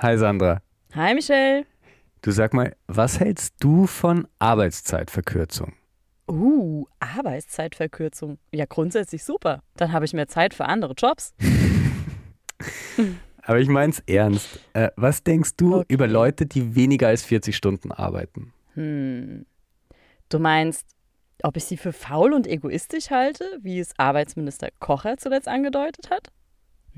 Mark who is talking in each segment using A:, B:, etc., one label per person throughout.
A: Hi Sandra.
B: Hi Michelle.
A: Du sag mal, was hältst du von Arbeitszeitverkürzung?
B: Uh, Arbeitszeitverkürzung. Ja, grundsätzlich super. Dann habe ich mehr Zeit für andere Jobs.
A: Aber ich mein's ernst. Äh, was denkst du
B: Okay.
A: über Leute, die weniger als 40 Stunden arbeiten?
B: Hm. Du meinst, ob ich sie für faul und egoistisch halte, wie es Arbeitsminister Kocher zuletzt angedeutet hat?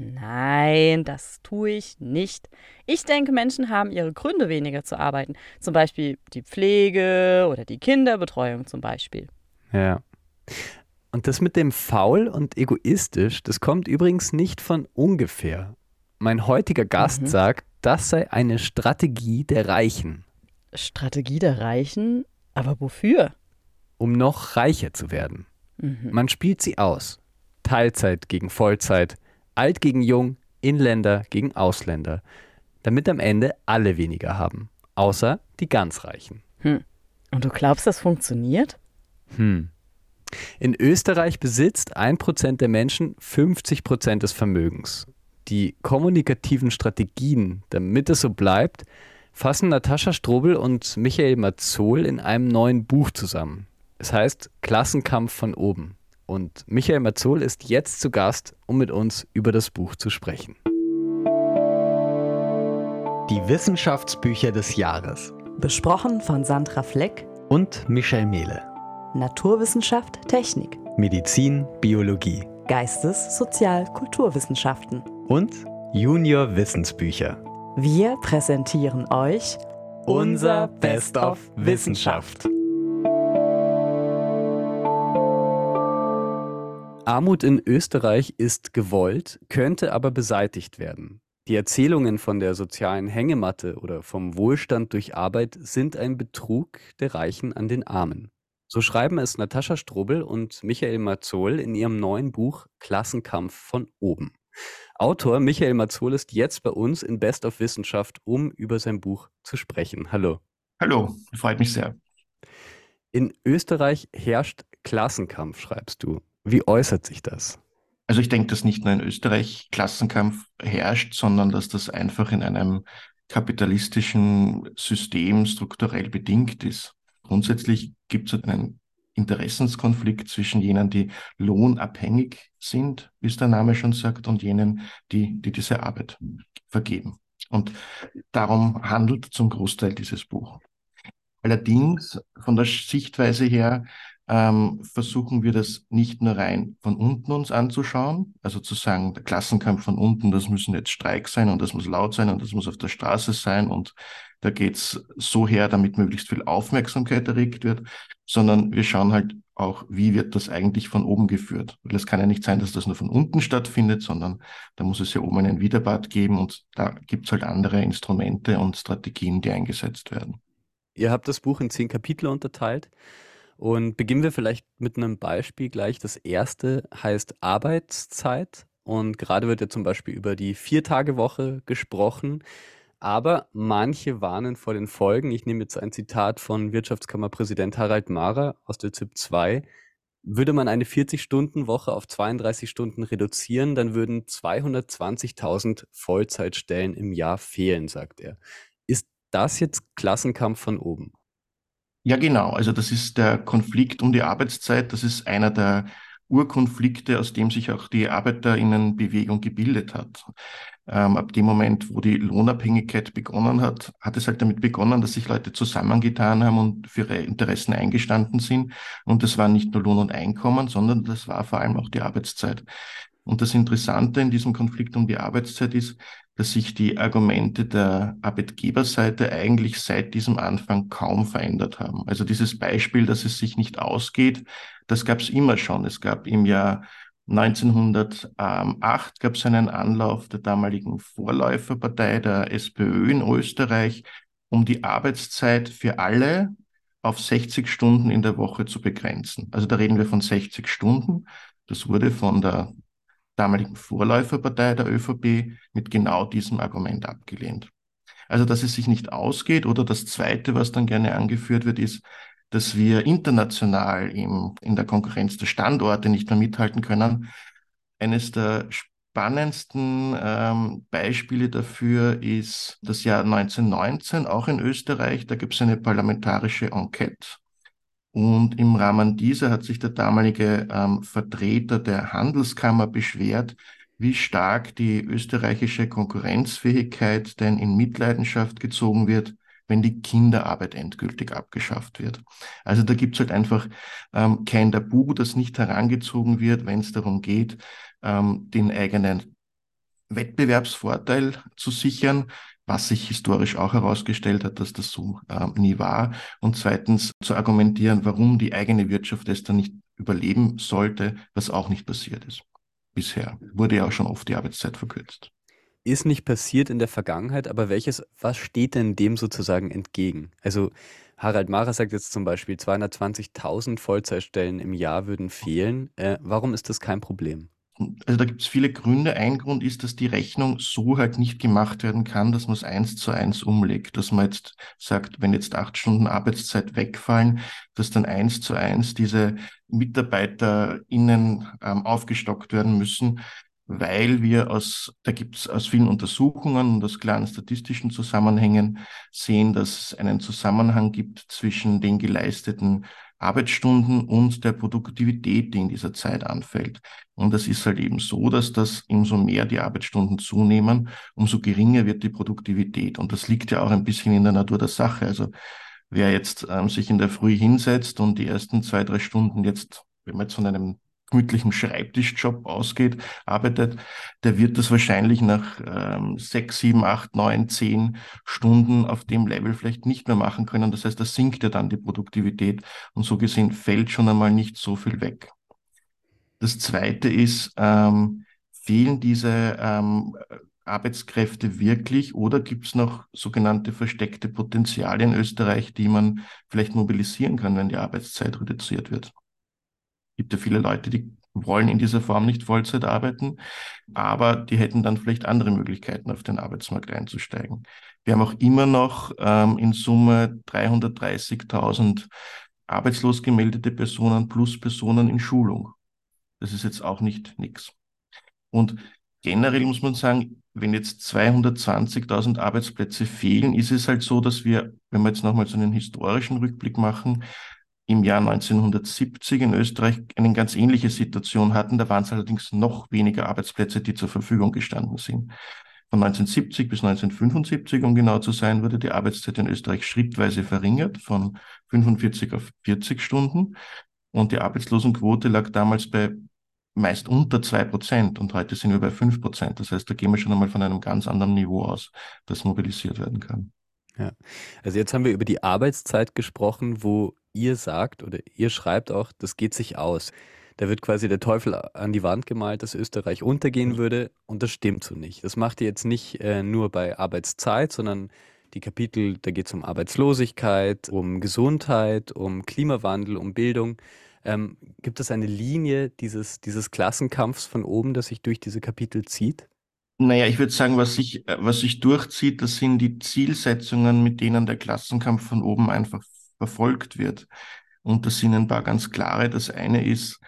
B: Nein, das tue ich nicht. Ich denke, Menschen haben ihre Gründe, weniger zu arbeiten. Zum Beispiel die Pflege oder die Kinderbetreuung zum Beispiel.
A: Ja. Und das mit dem faul und egoistisch, das kommt übrigens nicht von ungefähr. Mein heutiger Gast
B: Mhm.
A: sagt, das sei eine Strategie der Reichen,
B: Strategie der Reichen? Aber wofür?
A: um noch reicher zu werden.
B: Mhm.
A: Man spielt sie aus. Teilzeit gegen Vollzeit, alt gegen jung, Inländer gegen Ausländer. Damit am Ende alle weniger haben. Außer die ganz Reichen.
B: Und du glaubst, das funktioniert?
A: Hm. In Österreich besitzt 1% der Menschen 50% des Vermögens. Die kommunikativen Strategien, damit es so bleibt, fassen Natascha Strobel und Michael Mazzol in einem neuen Buch zusammen. Es heißt Klassenkampf von oben. Und Michael Mazzol ist jetzt zu Gast, um mit uns über das Buch zu sprechen. Die Wissenschaftsbücher des Jahres
C: Besprochen von Sandra Fleck,
A: und Michel Mehle.
C: Naturwissenschaft, Technik,
A: Medizin, Biologie
C: Geistes-, Sozial-, Kulturwissenschaften.
A: und Junior Wissensbücher.
C: Wir präsentieren euch
A: Unser Best of Wissenschaft. Armut in Österreich ist gewollt, könnte aber beseitigt werden. Die Erzählungen von der sozialen Hängematte oder vom Wohlstand durch Arbeit sind ein Betrug der Reichen an den Armen. So schreiben es Natascha Strobel und Michael Mazzol in ihrem neuen Buch Klassenkampf von oben. Autor Michael Mazzol ist jetzt bei uns in Best of Wissenschaft, um über sein Buch zu sprechen. Hallo.
D: Hallo, freut mich sehr.
A: In Österreich herrscht Klassenkampf, schreibst du. Wie äußert sich das?
D: Also ich denke, dass nicht nur in Österreich Klassenkampf herrscht, sondern dass das einfach in einem kapitalistischen System strukturell bedingt ist. Grundsätzlich gibt es einen Interessenskonflikt zwischen jenen, die lohnabhängig sind, wie es der Name schon sagt, und jenen, die, die diese Arbeit vergeben. Und darum handelt zum Großteil dieses Buch. Allerdings von der Sichtweise her ähm, versuchen wir das nicht nur rein von unten uns anzuschauen, also zu sagen, der Klassenkampf von unten, das müssen jetzt Streik sein und das muss laut sein und das muss auf der Straße sein und da geht's so her, damit möglichst viel Aufmerksamkeit erregt wird, sondern wir schauen halt auch, wie wird das eigentlich von oben geführt. Weil es kann ja nicht sein, dass das nur von unten stattfindet, sondern da muss es ja oben einen Widerbad geben und da gibt's halt andere Instrumente und Strategien, die eingesetzt werden.
A: Ihr habt das Buch in zehn Kapitel unterteilt und beginnen wir vielleicht mit einem Beispiel gleich. Das erste heißt Arbeitszeit und gerade wird ja zum Beispiel über die Viertagewoche gesprochen. Aber manche warnen vor den Folgen. Ich nehme jetzt ein Zitat von Wirtschaftskammerpräsident Harald Mahrer aus der ZIP 2. Würde man eine 40-Stunden-Woche auf 32 Stunden reduzieren, dann würden 220.000 Vollzeitstellen im Jahr fehlen, sagt er. Ist das jetzt Klassenkampf von oben?
D: Ja, genau. Also das ist der Konflikt um die Arbeitszeit. Das ist einer der Urkonflikte, aus dem sich auch die Arbeiterinnenbewegung gebildet hat. Ähm, ab dem Moment, wo die Lohnabhängigkeit begonnen hat, hat es halt damit begonnen, dass sich Leute zusammengetan haben und für ihre Interessen eingestanden sind. Und das war nicht nur Lohn und Einkommen, sondern das war vor allem auch die Arbeitszeit. Und das Interessante in diesem Konflikt um die Arbeitszeit ist, dass sich die Argumente der Arbeitgeberseite eigentlich seit diesem Anfang kaum verändert haben. Also dieses Beispiel, dass es sich nicht ausgeht, das gab es immer schon. Es gab im Jahr 1908 gab es einen Anlauf der damaligen Vorläuferpartei der SPÖ in Österreich, um die Arbeitszeit für alle auf 60 Stunden in der Woche zu begrenzen. Also da reden wir von 60 Stunden. Das wurde von der damaligen Vorläuferpartei der ÖVP mit genau diesem Argument abgelehnt. Also, dass es sich nicht ausgeht oder das Zweite, was dann gerne angeführt wird, ist, dass wir international im, in der Konkurrenz der Standorte nicht mehr mithalten können. Eines der spannendsten ähm, Beispiele dafür ist das Jahr 1919, auch in Österreich. Da gibt es eine parlamentarische Enquete. Und im Rahmen dieser hat sich der damalige ähm, Vertreter der Handelskammer beschwert, wie stark die österreichische Konkurrenzfähigkeit denn in Mitleidenschaft gezogen wird, wenn die Kinderarbeit endgültig abgeschafft wird. Also da gibt es halt einfach ähm, kein Tabu, das nicht herangezogen wird, wenn es darum geht, ähm, den eigenen Wettbewerbsvorteil zu sichern, was sich historisch auch herausgestellt hat, dass das so äh, nie war. Und zweitens zu argumentieren, warum die eigene Wirtschaft es dann nicht überleben sollte, was auch nicht passiert ist. Bisher wurde ja auch schon oft die Arbeitszeit verkürzt.
A: Ist nicht passiert in der Vergangenheit, aber welches, was steht denn dem sozusagen entgegen? Also Harald Mara sagt jetzt zum Beispiel, 220.000 Vollzeitstellen im Jahr würden fehlen. Äh, warum ist das kein Problem?
D: Also da gibt es viele Gründe. Ein Grund ist, dass die Rechnung so halt nicht gemacht werden kann, dass man es eins zu eins umlegt. Dass man jetzt sagt, wenn jetzt acht Stunden Arbeitszeit wegfallen, dass dann eins zu eins diese MitarbeiterInnen ähm, aufgestockt werden müssen, weil wir aus, da gibt es aus vielen Untersuchungen und aus klaren statistischen Zusammenhängen sehen, dass es einen Zusammenhang gibt zwischen den geleisteten Arbeitsstunden und der Produktivität, die in dieser Zeit anfällt. Und das ist halt eben so, dass das umso mehr die Arbeitsstunden zunehmen, umso geringer wird die Produktivität. Und das liegt ja auch ein bisschen in der Natur der Sache. Also wer jetzt ähm, sich in der Früh hinsetzt und die ersten zwei, drei Stunden jetzt, wenn man jetzt von einem gemütlichen Schreibtischjob ausgeht, arbeitet, der wird das wahrscheinlich nach ähm, sechs, sieben, acht, neun, zehn Stunden auf dem Level vielleicht nicht mehr machen können. Das heißt, da sinkt ja dann die Produktivität und so gesehen fällt schon einmal nicht so viel weg. Das zweite ist, ähm, fehlen diese ähm, Arbeitskräfte wirklich oder gibt es noch sogenannte versteckte Potenziale in Österreich, die man vielleicht mobilisieren kann, wenn die Arbeitszeit reduziert wird? Gibt ja viele Leute, die wollen in dieser Form nicht Vollzeit arbeiten, aber die hätten dann vielleicht andere Möglichkeiten, auf den Arbeitsmarkt einzusteigen. Wir haben auch immer noch ähm, in Summe 330.000 arbeitslos gemeldete Personen plus Personen in Schulung. Das ist jetzt auch nicht nichts. Und generell muss man sagen, wenn jetzt 220.000 Arbeitsplätze fehlen, ist es halt so, dass wir, wenn wir jetzt nochmal so einen historischen Rückblick machen, im Jahr 1970 in Österreich eine ganz ähnliche Situation hatten. Da waren es allerdings noch weniger Arbeitsplätze, die zur Verfügung gestanden sind. Von 1970 bis 1975, um genau zu sein, wurde die Arbeitszeit in Österreich schrittweise verringert von 45 auf 40 Stunden. Und die Arbeitslosenquote lag damals bei meist unter zwei Prozent und heute sind wir bei fünf Prozent. Das heißt, da gehen wir schon einmal von einem ganz anderen Niveau aus, das mobilisiert werden kann.
A: Ja, also jetzt haben wir über die Arbeitszeit gesprochen, wo ihr sagt oder ihr schreibt auch, das geht sich aus. Da wird quasi der Teufel an die Wand gemalt, dass Österreich untergehen würde und das stimmt so nicht. Das macht ihr jetzt nicht äh, nur bei Arbeitszeit, sondern die Kapitel, da geht es um Arbeitslosigkeit, um Gesundheit, um Klimawandel, um Bildung. Ähm, gibt es eine Linie dieses, dieses Klassenkampfs von oben, das sich durch diese Kapitel zieht?
D: Naja, ich würde sagen, was sich, was sich durchzieht, das sind die Zielsetzungen, mit denen der Klassenkampf von oben einfach verfolgt wird. Und das sind ein paar ganz klare. Das eine ist,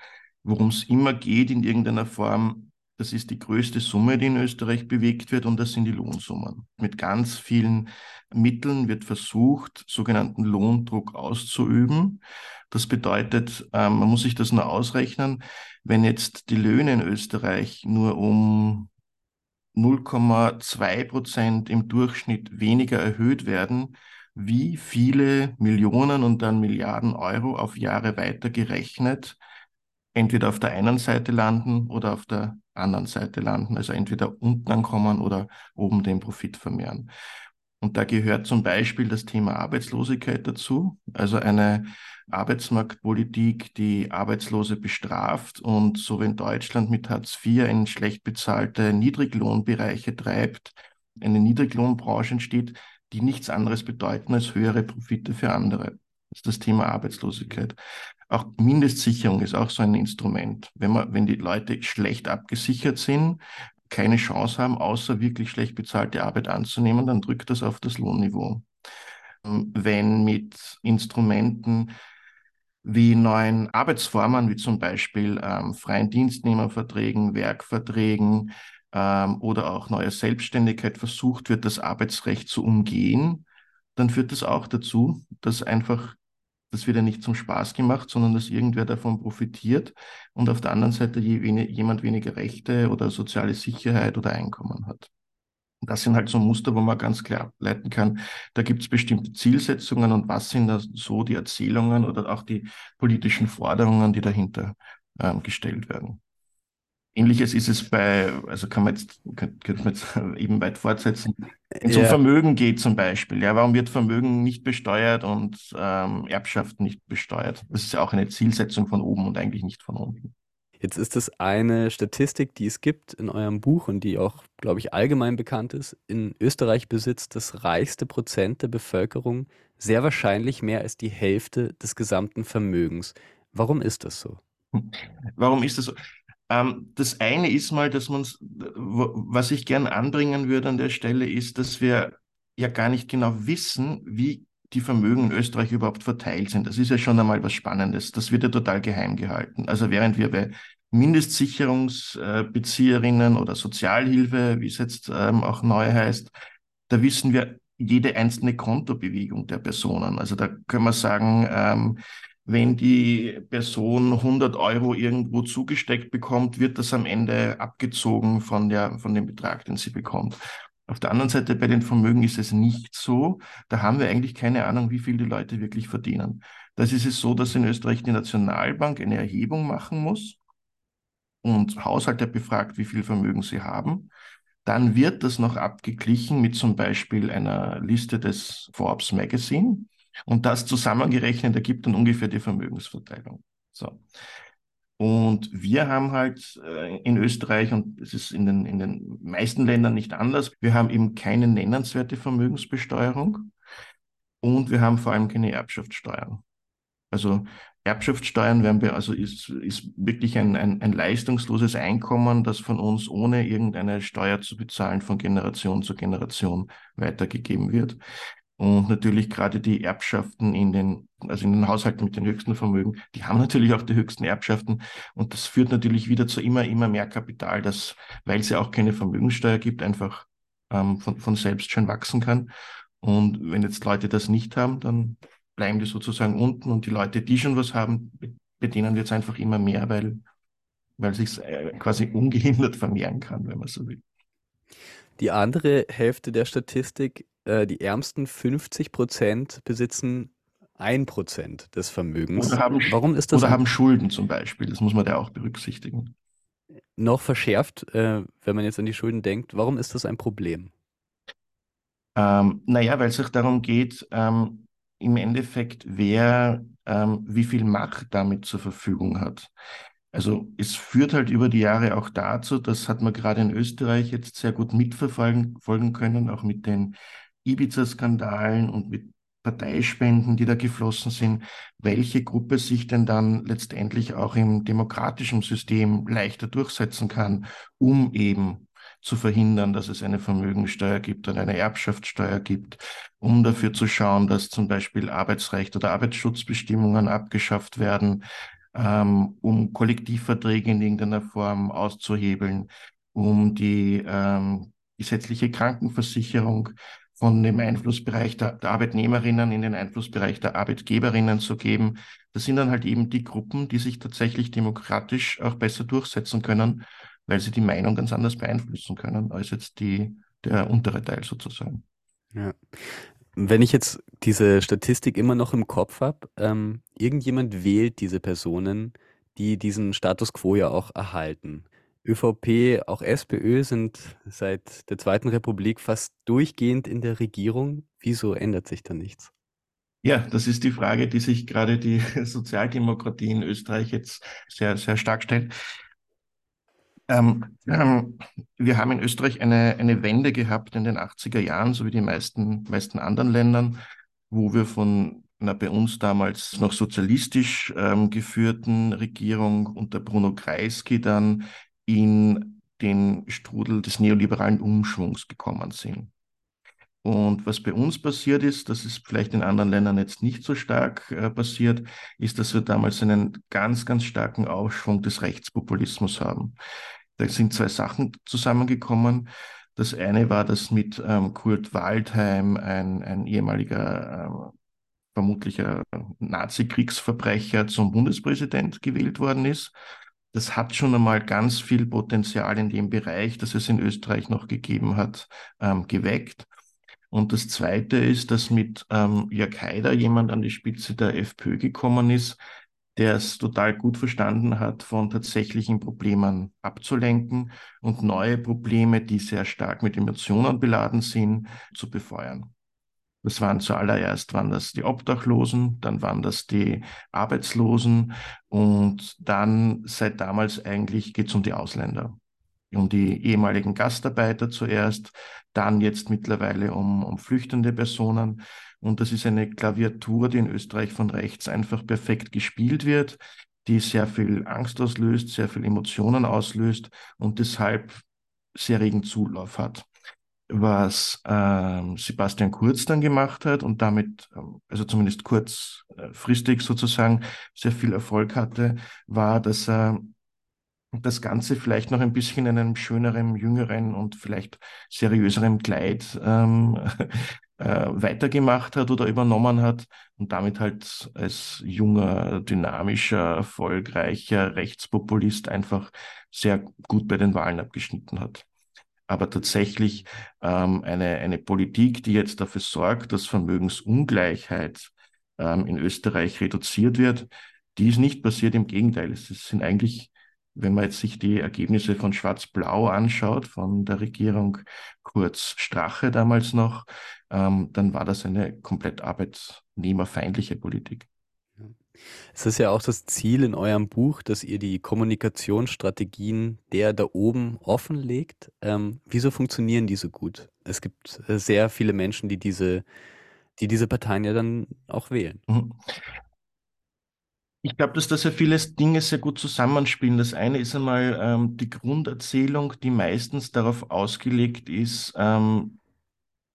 D: worum es immer geht in irgendeiner Form, das ist die größte Summe, die in Österreich bewegt wird, und das sind die Lohnsummen. Mit ganz vielen Mitteln wird versucht, sogenannten Lohndruck auszuüben. Das bedeutet, ähm, man muss sich das nur ausrechnen, wenn jetzt die Löhne in Österreich nur um 0,2 Prozent im Durchschnitt weniger erhöht werden, wie viele Millionen und dann Milliarden Euro auf Jahre weiter gerechnet entweder auf der einen Seite landen oder auf der anderen Seite landen, also entweder unten ankommen oder oben den Profit vermehren. Und da gehört zum Beispiel das Thema Arbeitslosigkeit dazu, also eine Arbeitsmarktpolitik, die Arbeitslose bestraft und so wie in Deutschland mit Hartz IV in schlecht bezahlte Niedriglohnbereiche treibt, eine Niedriglohnbranche entsteht, die nichts anderes bedeuten als höhere Profite für andere. Das ist das Thema Arbeitslosigkeit. Auch Mindestsicherung ist auch so ein Instrument. Wenn man, wenn die Leute schlecht abgesichert sind, keine Chance haben, außer wirklich schlecht bezahlte Arbeit anzunehmen, dann drückt das auf das Lohnniveau. Wenn mit Instrumenten wie neuen Arbeitsformen, wie zum Beispiel ähm, freien Dienstnehmerverträgen, Werkverträgen, ähm, oder auch neue Selbstständigkeit versucht wird, das Arbeitsrecht zu umgehen, dann führt das auch dazu, dass einfach, das wird ja nicht zum Spaß gemacht, sondern dass irgendwer davon profitiert und auf der anderen Seite je, jemand weniger Rechte oder soziale Sicherheit oder Einkommen hat. Das sind halt so Muster, wo man ganz klar ableiten kann, da gibt es bestimmte Zielsetzungen und was sind da so die Erzählungen oder auch die politischen Forderungen, die dahinter ähm, gestellt werden. Ähnliches ist es bei, also kann man jetzt, könnte man jetzt eben weit fortsetzen. Wenn es ja. um Vermögen geht zum Beispiel, ja, warum wird Vermögen nicht besteuert und ähm, Erbschaft nicht besteuert? Das ist ja auch eine Zielsetzung von oben und eigentlich nicht von unten.
A: Jetzt ist es eine Statistik, die es gibt in eurem Buch und die auch, glaube ich, allgemein bekannt ist. In Österreich besitzt das reichste Prozent der Bevölkerung sehr wahrscheinlich mehr als die Hälfte des gesamten Vermögens. Warum ist das so?
D: Warum ist das so? Ähm, das eine ist mal, dass man was ich gern anbringen würde an der Stelle, ist, dass wir ja gar nicht genau wissen, wie die Vermögen in Österreich überhaupt verteilt sind. Das ist ja schon einmal was Spannendes. Das wird ja total geheim gehalten. Also während wir bei Mindestsicherungsbezieherinnen oder Sozialhilfe, wie es jetzt ähm, auch neu heißt, da wissen wir jede einzelne Kontobewegung der Personen. Also da können wir sagen, ähm, wenn die Person 100 Euro irgendwo zugesteckt bekommt, wird das am Ende abgezogen von, der, von dem Betrag, den sie bekommt. Auf der anderen Seite bei den Vermögen ist es nicht so. Da haben wir eigentlich keine Ahnung, wie viel die Leute wirklich verdienen. Das ist es so, dass in Österreich die Nationalbank eine Erhebung machen muss und Haushalte befragt, wie viel Vermögen sie haben. Dann wird das noch abgeglichen mit zum Beispiel einer Liste des Forbes Magazine und das zusammengerechnet ergibt dann ungefähr die Vermögensverteilung. So. Und wir haben halt äh, in Österreich, und es ist in den, in den meisten Ländern nicht anders, wir haben eben keine nennenswerte Vermögensbesteuerung und wir haben vor allem keine Erbschaftssteuern. Also Erbschaftssteuern werden wir, also ist, ist wirklich ein, ein, ein leistungsloses Einkommen, das von uns ohne irgendeine Steuer zu bezahlen von Generation zu Generation weitergegeben wird. Und natürlich gerade die Erbschaften in den, also in den Haushalten mit den höchsten Vermögen, die haben natürlich auch die höchsten Erbschaften. Und das führt natürlich wieder zu immer, immer mehr Kapital, das, weil es ja auch keine Vermögenssteuer gibt, einfach ähm, von, von selbst schön wachsen kann. Und wenn jetzt Leute das nicht haben, dann bleiben die sozusagen unten und die Leute, die schon was haben, bei denen wird einfach immer mehr, weil, weil sich äh, quasi ungehindert vermehren kann, wenn man so will.
A: Die andere Hälfte der Statistik äh, die ärmsten 50 Prozent besitzen 1 Prozent des Vermögens.
D: Oder haben, Warum ist das? Oder haben Schulden zum Beispiel. Das muss man ja auch berücksichtigen.
A: Noch verschärft, äh, wenn man jetzt an die Schulden denkt, warum ist das ein Problem?
D: Ähm, naja, weil es sich darum geht, ähm, im Endeffekt, wer ähm, wie viel Macht damit zur Verfügung hat. Also es führt halt über die Jahre auch dazu, das hat man gerade in Österreich jetzt sehr gut mitverfolgen können, auch mit den Ibiza-Skandalen und mit Parteispenden, die da geflossen sind, welche Gruppe sich denn dann letztendlich auch im demokratischen System leichter durchsetzen kann, um eben zu verhindern, dass es eine Vermögensteuer gibt oder eine Erbschaftssteuer gibt, um dafür zu schauen, dass zum Beispiel Arbeitsrecht oder Arbeitsschutzbestimmungen abgeschafft werden, ähm, um Kollektivverträge in irgendeiner Form auszuhebeln, um die ähm, gesetzliche Krankenversicherung von dem Einflussbereich der, der, Arbeitnehmerinnen in den Einflussbereich der Arbeitgeberinnen zu geben. Das sind dann halt eben die Gruppen, die sich tatsächlich demokratisch auch besser durchsetzen können, weil sie die Meinung ganz anders beeinflussen können als jetzt die, der untere Teil sozusagen.
A: Ja. Wenn ich jetzt diese Statistik immer noch im Kopf habe, ähm, irgendjemand wählt diese Personen, die diesen Status quo ja auch erhalten. ÖVP, auch SPÖ sind seit der Zweiten Republik fast durchgehend in der Regierung. Wieso ändert sich da nichts?
D: Ja, das ist die Frage, die sich gerade die Sozialdemokratie in Österreich jetzt sehr, sehr stark stellt. Ähm, ähm, wir haben in Österreich eine, eine Wende gehabt in den 80er Jahren, so wie die meisten, meisten anderen Ländern, wo wir von einer bei uns damals noch sozialistisch ähm, geführten Regierung unter Bruno Kreisky dann in den Strudel des neoliberalen Umschwungs gekommen sind. Und was bei uns passiert ist, das ist vielleicht in anderen Ländern jetzt nicht so stark äh, passiert, ist, dass wir damals einen ganz, ganz starken Aufschwung des Rechtspopulismus haben. Da sind zwei Sachen zusammengekommen. Das eine war, dass mit ähm, Kurt Waldheim, ein, ein ehemaliger, ähm, vermutlicher Nazi-Kriegsverbrecher, zum Bundespräsident gewählt worden ist. Das hat schon einmal ganz viel Potenzial in dem Bereich, das es in Österreich noch gegeben hat, ähm, geweckt. Und das Zweite ist, dass mit ähm, Jörg Haider jemand an die Spitze der FPÖ gekommen ist, der es total gut verstanden hat, von tatsächlichen Problemen abzulenken und neue Probleme, die sehr stark mit Emotionen beladen sind, zu befeuern. Das waren zuallererst waren das die Obdachlosen, dann waren das die Arbeitslosen und dann seit damals eigentlich geht es um die Ausländer, um die ehemaligen Gastarbeiter zuerst, dann jetzt mittlerweile um, um flüchtende Personen. Und das ist eine Klaviatur, die in Österreich von rechts einfach perfekt gespielt wird, die sehr viel Angst auslöst, sehr viel Emotionen auslöst und deshalb sehr regen Zulauf hat. Was ähm, Sebastian Kurz dann gemacht hat und damit, ähm, also zumindest kurzfristig sozusagen, sehr viel Erfolg hatte, war, dass er das Ganze vielleicht noch ein bisschen in einem schöneren, jüngeren und vielleicht seriöseren Kleid ähm, äh, weitergemacht hat oder übernommen hat und damit halt als junger, dynamischer, erfolgreicher Rechtspopulist einfach sehr gut bei den Wahlen abgeschnitten hat. Aber tatsächlich ähm, eine, eine Politik, die jetzt dafür sorgt, dass Vermögensungleichheit ähm, in Österreich reduziert wird, die ist nicht passiert. Im Gegenteil, es sind eigentlich wenn man jetzt sich die Ergebnisse von Schwarz-Blau anschaut, von der Regierung Kurz Strache damals noch, ähm, dann war das eine komplett arbeitnehmerfeindliche Politik.
A: Es ist ja auch das Ziel in eurem Buch, dass ihr die Kommunikationsstrategien der da oben offenlegt. Ähm, wieso funktionieren die so gut? Es gibt äh, sehr viele Menschen, die diese, die diese Parteien ja dann auch wählen. Mhm.
D: Ich glaube, dass da sehr viele Dinge sehr gut zusammenspielen. Das eine ist einmal ähm, die Grunderzählung, die meistens darauf ausgelegt ist, ähm,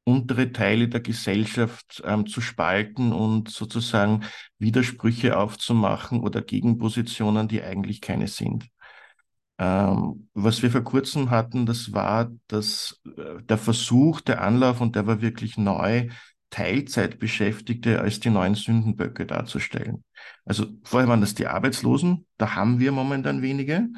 D: untere Teile der Gesellschaft ähm, zu spalten und sozusagen Widersprüche aufzumachen oder Gegenpositionen, die eigentlich keine sind. Ähm, was wir vor kurzem hatten, das war das, äh, der Versuch, der Anlauf, und der war wirklich neu, Teilzeitbeschäftigte als die neuen Sündenböcke darzustellen. Also vorher waren das die Arbeitslosen, da haben wir momentan wenige.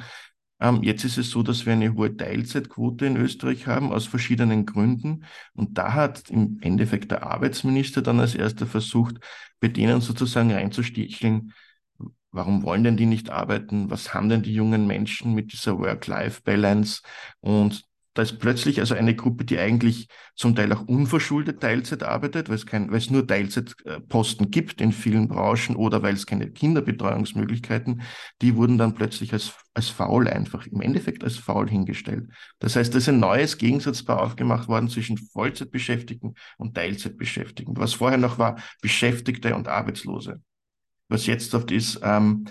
D: Ähm, jetzt ist es so, dass wir eine hohe Teilzeitquote in Österreich haben, aus verschiedenen Gründen. Und da hat im Endeffekt der Arbeitsminister dann als erster versucht, bei denen sozusagen reinzusticheln, warum wollen denn die nicht arbeiten? Was haben denn die jungen Menschen mit dieser Work-Life-Balance? Und da ist plötzlich also eine Gruppe, die eigentlich zum Teil auch unverschuldet Teilzeit arbeitet, weil es, kein, weil es nur Teilzeitposten gibt in vielen Branchen oder weil es keine Kinderbetreuungsmöglichkeiten, die wurden dann plötzlich als, als faul einfach, im Endeffekt als faul hingestellt. Das heißt, da ist ein neues Gegensatzpaar aufgemacht worden zwischen Vollzeitbeschäftigten und Teilzeitbeschäftigten. Was vorher noch war, Beschäftigte und Arbeitslose. Was jetzt oft ist, ähm,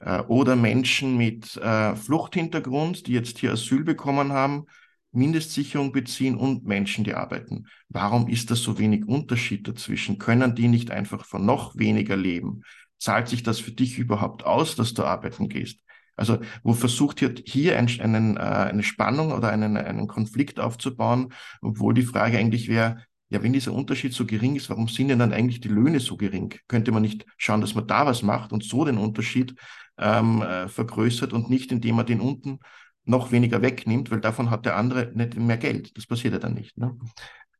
D: äh, oder Menschen mit äh, Fluchthintergrund, die jetzt hier Asyl bekommen haben, Mindestsicherung beziehen und Menschen, die arbeiten. Warum ist da so wenig Unterschied dazwischen? Können die nicht einfach von noch weniger leben? Zahlt sich das für dich überhaupt aus, dass du arbeiten gehst? Also wo versucht hier, hier ein, einen, äh, eine Spannung oder einen, einen Konflikt aufzubauen, obwohl die Frage eigentlich wäre, ja, wenn dieser Unterschied so gering ist, warum sind denn dann eigentlich die Löhne so gering? Könnte man nicht schauen, dass man da was macht und so den Unterschied ähm, äh, vergrößert und nicht, indem man den unten noch weniger wegnimmt, weil davon hat der andere nicht mehr Geld. Das passiert ja dann nicht. Ne?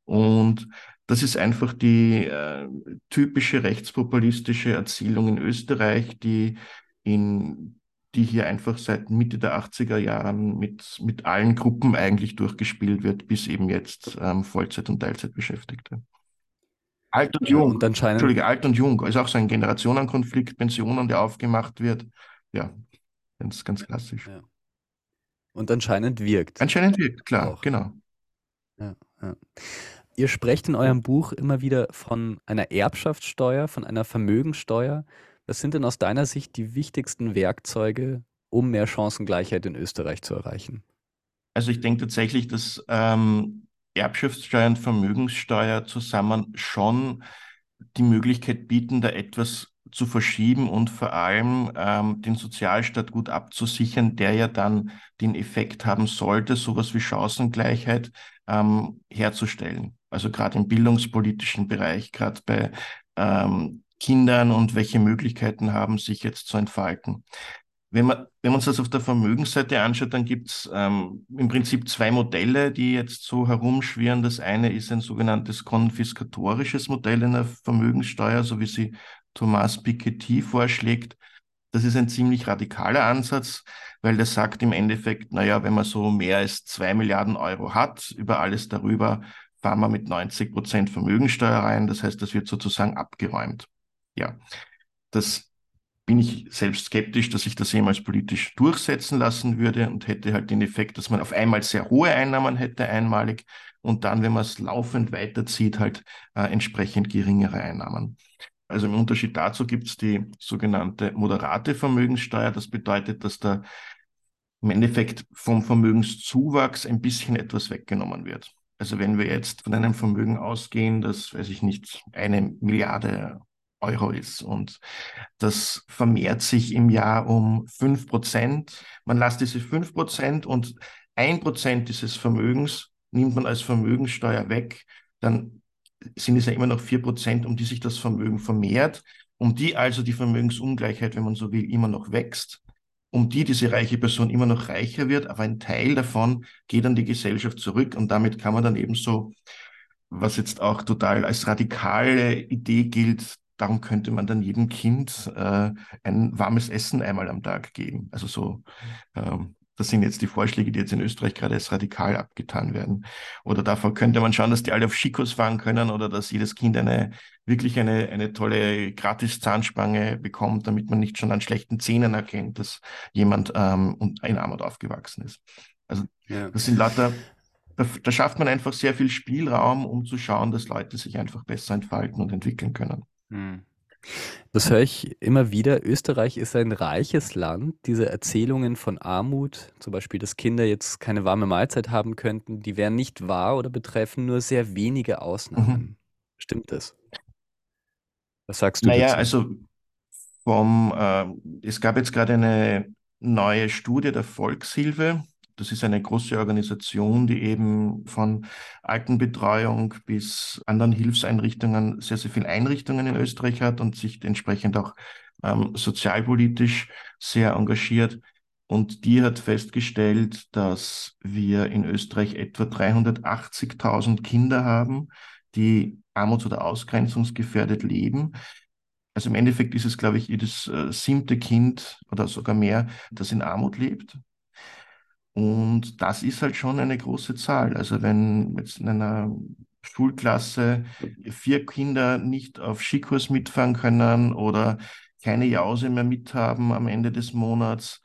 D: Und das ist einfach die äh, typische rechtspopulistische Erzählung in Österreich, die in die hier einfach seit Mitte der 80er Jahren mit, mit allen Gruppen eigentlich durchgespielt wird, bis eben jetzt ähm, Vollzeit- und Teilzeitbeschäftigte. Alt und Jung, und anscheinend... Entschuldige, Alt und Jung, ist auch so ein Generationenkonflikt, Pensionen, der aufgemacht wird. Ja, ganz, ganz klassisch. Ja.
A: Und anscheinend wirkt.
D: Anscheinend wirkt, klar, auch. genau.
A: Ja, ja. Ihr sprecht in eurem Buch immer wieder von einer Erbschaftssteuer, von einer Vermögensteuer. Was sind denn aus deiner Sicht die wichtigsten Werkzeuge, um mehr Chancengleichheit in Österreich zu erreichen?
D: Also ich denke tatsächlich, dass ähm, Erbschaftssteuer und Vermögenssteuer zusammen schon die Möglichkeit bieten, da etwas zu verschieben und vor allem ähm, den Sozialstaat gut abzusichern, der ja dann den Effekt haben sollte, sowas wie Chancengleichheit ähm, herzustellen. Also gerade im bildungspolitischen Bereich, gerade bei ähm, Kindern und welche Möglichkeiten haben, sich jetzt zu entfalten. Wenn man, wenn man uns das auf der Vermögensseite anschaut, dann gibt es ähm, im Prinzip zwei Modelle, die jetzt so herumschwirren. Das eine ist ein sogenanntes konfiskatorisches Modell in der Vermögenssteuer, so wie sie Thomas Piketty vorschlägt. Das ist ein ziemlich radikaler Ansatz, weil der sagt im Endeffekt, naja, wenn man so mehr als zwei Milliarden Euro hat, über alles darüber fahren wir mit 90 Prozent Vermögensteuer rein. Das heißt, das wird sozusagen abgeräumt. Ja, das bin ich selbst skeptisch, dass sich das jemals politisch durchsetzen lassen würde und hätte halt den Effekt, dass man auf einmal sehr hohe Einnahmen hätte einmalig und dann, wenn man es laufend weiterzieht, halt äh, entsprechend geringere Einnahmen. Also im Unterschied dazu gibt es die sogenannte moderate Vermögenssteuer. Das bedeutet, dass da im Endeffekt vom Vermögenszuwachs ein bisschen etwas weggenommen wird. Also wenn wir jetzt von einem Vermögen ausgehen, das, weiß ich nicht, eine Milliarde Euro ist. Und das vermehrt sich im Jahr um fünf Prozent. Man lässt diese fünf Prozent und ein Prozent dieses Vermögens nimmt man als Vermögenssteuer weg, dann sind es ja immer noch vier Prozent, um die sich das Vermögen vermehrt, um die also die Vermögensungleichheit, wenn man so will, immer noch wächst, um die diese reiche Person immer noch reicher wird, aber ein Teil davon geht an die Gesellschaft zurück und damit kann man dann eben so, was jetzt auch total als radikale Idee gilt, darum könnte man dann jedem Kind äh, ein warmes Essen einmal am Tag geben. Also so, ähm, das sind jetzt die Vorschläge, die jetzt in Österreich gerade als radikal abgetan werden. Oder davor könnte man schauen, dass die alle auf Skikurs fahren können oder dass jedes Kind eine wirklich eine, eine tolle Gratis-Zahnspange bekommt, damit man nicht schon an schlechten Zähnen erkennt, dass jemand ähm, in Armut aufgewachsen ist. Also ja. das sind lauter da, da, schafft man einfach sehr viel Spielraum, um zu schauen, dass Leute sich einfach besser entfalten und entwickeln können. Hm.
A: Das höre ich immer wieder. Österreich ist ein reiches Land. Diese Erzählungen von Armut, zum Beispiel, dass Kinder jetzt keine warme Mahlzeit haben könnten, die wären nicht wahr oder betreffen nur sehr wenige Ausnahmen. Mhm. Stimmt das? Was sagst du
D: naja, dazu? also vom, äh, es gab jetzt gerade eine neue Studie der Volkshilfe, das ist eine große Organisation, die eben von Altenbetreuung bis anderen Hilfseinrichtungen sehr, sehr viele Einrichtungen in Österreich hat und sich entsprechend auch ähm, sozialpolitisch sehr engagiert. Und die hat festgestellt, dass wir in Österreich etwa 380.000 Kinder haben, die armuts- oder ausgrenzungsgefährdet leben. Also im Endeffekt ist es, glaube ich, jedes äh, siebte Kind oder sogar mehr, das in Armut lebt. Und das ist halt schon eine große Zahl. Also wenn jetzt in einer Schulklasse vier Kinder nicht auf Skikurs mitfahren können oder keine Jause mehr mithaben am Ende des Monats,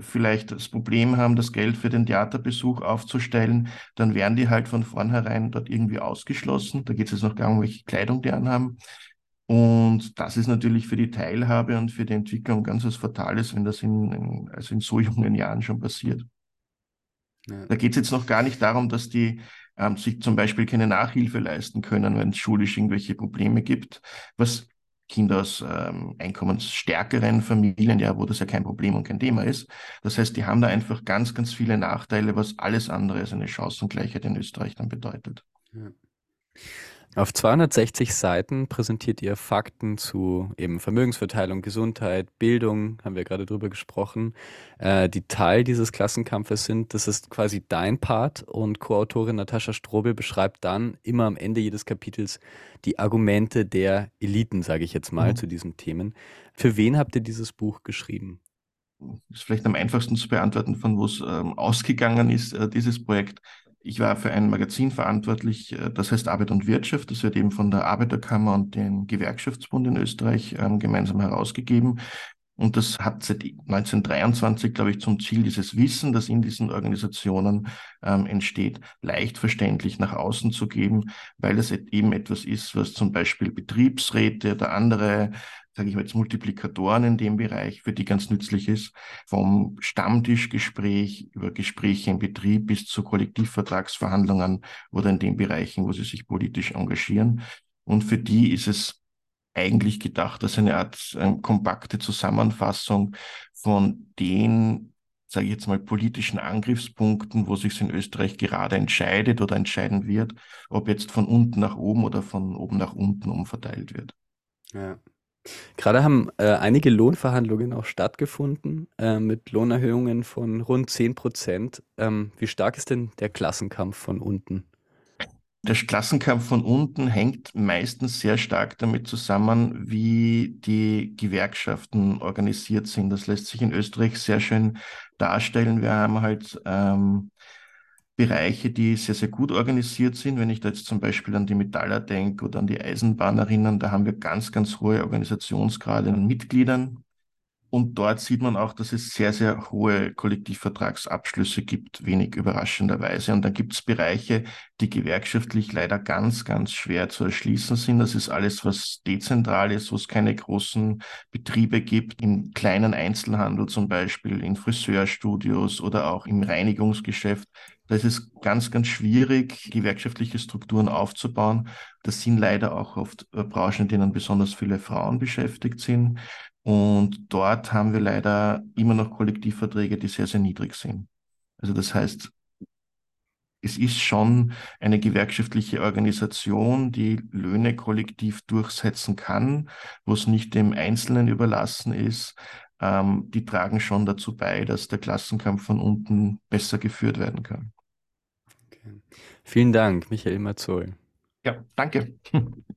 D: vielleicht das Problem haben, das Geld für den Theaterbesuch aufzustellen, dann werden die halt von vornherein dort irgendwie ausgeschlossen. Da geht es jetzt noch gar um welche Kleidung die anhaben. Und das ist natürlich für die Teilhabe und für die Entwicklung ganz was Fatales, wenn das in, also in so jungen Jahren schon passiert. Ja. Da geht es jetzt noch gar nicht darum, dass die ähm, sich zum Beispiel keine Nachhilfe leisten können, wenn es schulisch irgendwelche Probleme gibt, was Kinder aus ähm, einkommensstärkeren Familien, ja, wo das ja kein Problem und kein Thema ist. Das heißt, die haben da einfach ganz, ganz viele Nachteile, was alles andere als eine Chancengleichheit in Österreich dann bedeutet. Ja.
A: Auf 260 Seiten präsentiert ihr Fakten zu eben Vermögensverteilung, Gesundheit, Bildung, haben wir gerade drüber gesprochen, äh, die Teil dieses Klassenkampfes sind. Das ist quasi dein Part und Co-Autorin Natascha Strobel beschreibt dann immer am Ende jedes Kapitels die Argumente der Eliten, sage ich jetzt mal, mhm. zu diesen Themen. Für wen habt ihr dieses Buch geschrieben?
D: Das ist vielleicht am einfachsten zu beantworten, von wo es ähm, ausgegangen ist, äh, dieses Projekt. Ich war für ein Magazin verantwortlich, äh, das heißt Arbeit und Wirtschaft. Das wird eben von der Arbeiterkammer und dem Gewerkschaftsbund in Österreich ähm, gemeinsam herausgegeben. Und das hat seit 1923, glaube ich, zum Ziel, dieses Wissen, das in diesen Organisationen ähm, entsteht, leicht verständlich nach außen zu geben, weil es eben etwas ist, was zum Beispiel Betriebsräte oder andere sage ich mal jetzt Multiplikatoren in dem Bereich, für die ganz nützlich ist, vom Stammtischgespräch über Gespräche im Betrieb bis zu Kollektivvertragsverhandlungen oder in den Bereichen, wo sie sich politisch engagieren. Und für die ist es eigentlich gedacht als eine Art äh, kompakte Zusammenfassung von den, sage ich jetzt mal, politischen Angriffspunkten, wo sich in Österreich gerade entscheidet oder entscheiden wird, ob jetzt von unten nach oben oder von oben nach unten umverteilt wird.
A: Ja. Gerade haben äh, einige Lohnverhandlungen auch stattgefunden äh, mit Lohnerhöhungen von rund 10 Prozent. Ähm, wie stark ist denn der Klassenkampf von unten?
D: Der Klassenkampf von unten hängt meistens sehr stark damit zusammen, wie die Gewerkschaften organisiert sind. Das lässt sich in Österreich sehr schön darstellen. Wir haben halt ähm, Bereiche, die sehr, sehr gut organisiert sind. Wenn ich da jetzt zum Beispiel an die Metaller denke oder an die Eisenbahnerinnen, da haben wir ganz, ganz hohe Organisationsgrade an Mitgliedern. Und dort sieht man auch, dass es sehr, sehr hohe Kollektivvertragsabschlüsse gibt, wenig überraschenderweise. Und dann gibt es Bereiche, die gewerkschaftlich leider ganz, ganz schwer zu erschließen sind. Das ist alles, was dezentral ist, wo es keine großen Betriebe gibt, im kleinen Einzelhandel zum Beispiel, in Friseurstudios oder auch im Reinigungsgeschäft. Da ist es ganz, ganz schwierig, gewerkschaftliche Strukturen aufzubauen. Das sind leider auch oft äh, Branchen, in denen besonders viele Frauen beschäftigt sind. Und dort haben wir leider immer noch Kollektivverträge, die sehr, sehr niedrig sind. Also das heißt, es ist schon eine gewerkschaftliche Organisation, die Löhne kollektiv durchsetzen kann, wo es nicht dem Einzelnen überlassen ist. Ähm, die tragen schon dazu bei, dass der Klassenkampf von unten besser geführt werden kann.
A: Okay. Vielen Dank, Michael Mazzol.
D: Ja, danke.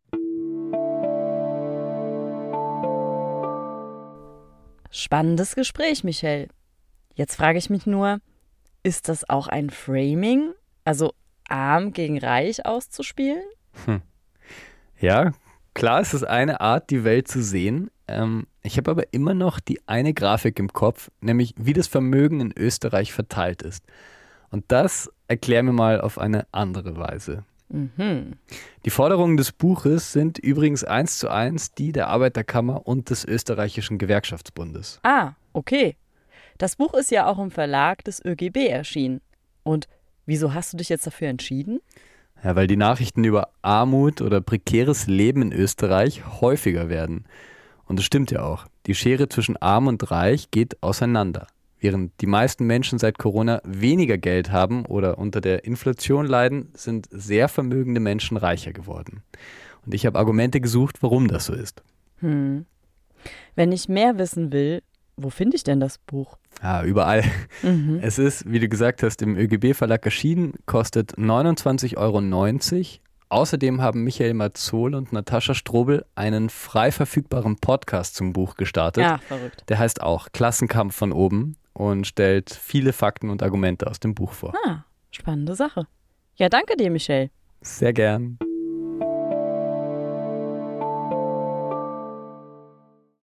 B: Spannendes Gespräch, Michelle. Jetzt frage ich mich nur, ist das auch ein Framing? Also arm gegen reich auszuspielen? Hm.
A: Ja, klar ist es eine Art, die Welt zu sehen. Ähm, ich habe aber immer noch die eine Grafik im Kopf, nämlich wie das Vermögen in Österreich verteilt ist. Und das erklär mir mal auf eine andere Weise. Mhm. Die Forderungen des Buches sind übrigens eins zu eins die der Arbeiterkammer und des österreichischen Gewerkschaftsbundes.
B: Ah, okay. Das Buch ist ja auch im Verlag des ÖGB erschienen. Und wieso hast du dich jetzt dafür entschieden?
A: Ja, weil die Nachrichten über Armut oder prekäres Leben in Österreich häufiger werden. Und es stimmt ja auch. Die Schere zwischen arm und reich geht auseinander. Während die meisten Menschen seit Corona weniger Geld haben oder unter der Inflation leiden, sind sehr vermögende Menschen reicher geworden. Und ich habe Argumente gesucht, warum das so ist.
B: Hm. Wenn ich mehr wissen will, wo finde ich denn das Buch?
A: Ah, überall. Mhm. Es ist, wie du gesagt hast, im ÖGB-Verlag erschienen, kostet 29,90 Euro. Außerdem haben Michael Mazzol und Natascha Strobel einen frei verfügbaren Podcast zum Buch gestartet.
B: Ja, verrückt.
A: Der heißt auch Klassenkampf von oben und stellt viele Fakten und Argumente aus dem Buch vor.
B: Ah, spannende Sache. Ja, danke dir, Michelle.
A: Sehr gern.